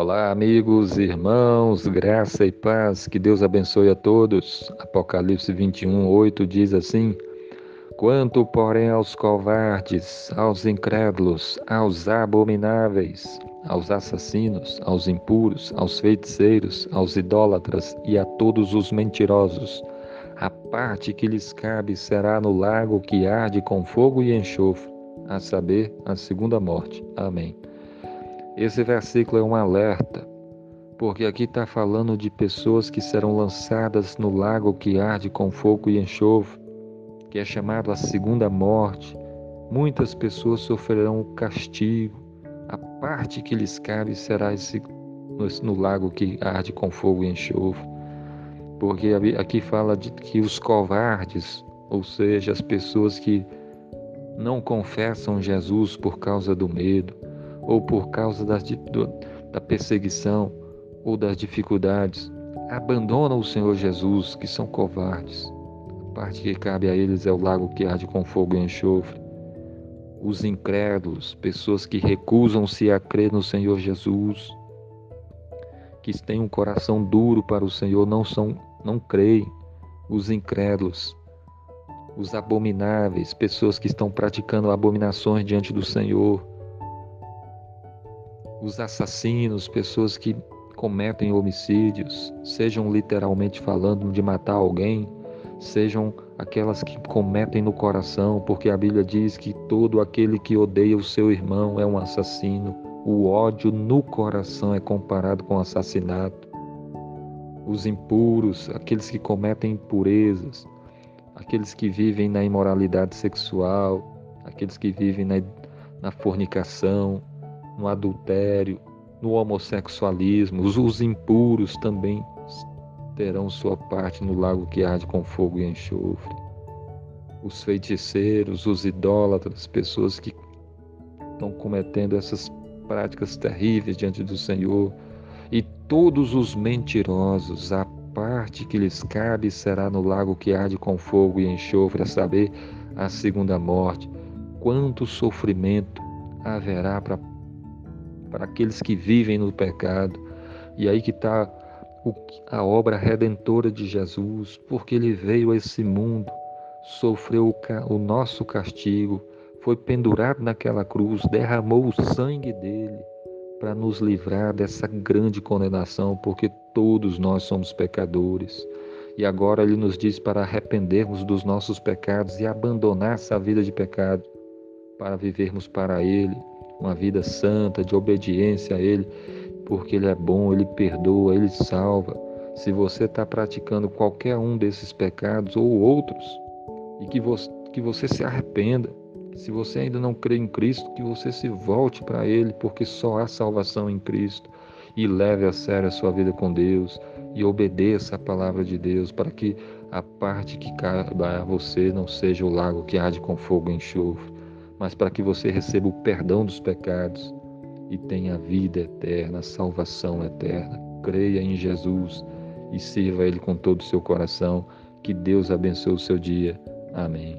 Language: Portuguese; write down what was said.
Olá, amigos, irmãos, graça e paz, que Deus abençoe a todos. Apocalipse 21, 8 diz assim: Quanto, porém, aos covardes, aos incrédulos, aos abomináveis, aos assassinos, aos impuros, aos feiticeiros, aos idólatras e a todos os mentirosos, a parte que lhes cabe será no lago que arde com fogo e enxofre, a saber, a segunda morte. Amém. Esse versículo é um alerta, porque aqui está falando de pessoas que serão lançadas no lago que arde com fogo e enxofre, que é chamado a segunda morte. Muitas pessoas sofrerão o castigo. A parte que lhes cabe será esse, no, no lago que arde com fogo e enxofre. Porque aqui fala de que os covardes, ou seja, as pessoas que não confessam Jesus por causa do medo, ou por causa das, da perseguição ou das dificuldades, abandonam o Senhor Jesus, que são covardes. A parte que cabe a eles é o lago que arde com fogo e enxofre. Os incrédulos, pessoas que recusam-se a crer no Senhor Jesus, que têm um coração duro para o Senhor, não são, não creem. Os incrédulos, os abomináveis, pessoas que estão praticando abominações diante do Senhor, os assassinos, pessoas que cometem homicídios, sejam literalmente falando de matar alguém, sejam aquelas que cometem no coração, porque a Bíblia diz que todo aquele que odeia o seu irmão é um assassino. O ódio no coração é comparado com assassinato. Os impuros, aqueles que cometem impurezas, aqueles que vivem na imoralidade sexual, aqueles que vivem na, na fornicação, no adultério, no homossexualismo, os, os impuros também terão sua parte no lago que arde com fogo e enxofre. Os feiticeiros, os idólatras, pessoas que estão cometendo essas práticas terríveis diante do Senhor, e todos os mentirosos, a parte que lhes cabe será no lago que arde com fogo e enxofre, a saber, a segunda morte. Quanto sofrimento haverá para para aqueles que vivem no pecado. E aí que está a obra redentora de Jesus, porque ele veio a esse mundo, sofreu o nosso castigo, foi pendurado naquela cruz, derramou o sangue dele para nos livrar dessa grande condenação, porque todos nós somos pecadores. E agora ele nos diz para arrependermos dos nossos pecados e abandonar essa vida de pecado para vivermos para ele uma vida santa, de obediência a Ele, porque Ele é bom, Ele perdoa, Ele salva. Se você está praticando qualquer um desses pecados ou outros, e que você, que você se arrependa, se você ainda não crê em Cristo, que você se volte para Ele, porque só há salvação em Cristo, e leve a sério a sua vida com Deus, e obedeça a palavra de Deus, para que a parte que cabe a você não seja o lago que arde com fogo e enxofre, mas para que você receba o perdão dos pecados e tenha vida eterna, salvação eterna. Creia em Jesus e sirva Ele com todo o seu coração. Que Deus abençoe o seu dia. Amém.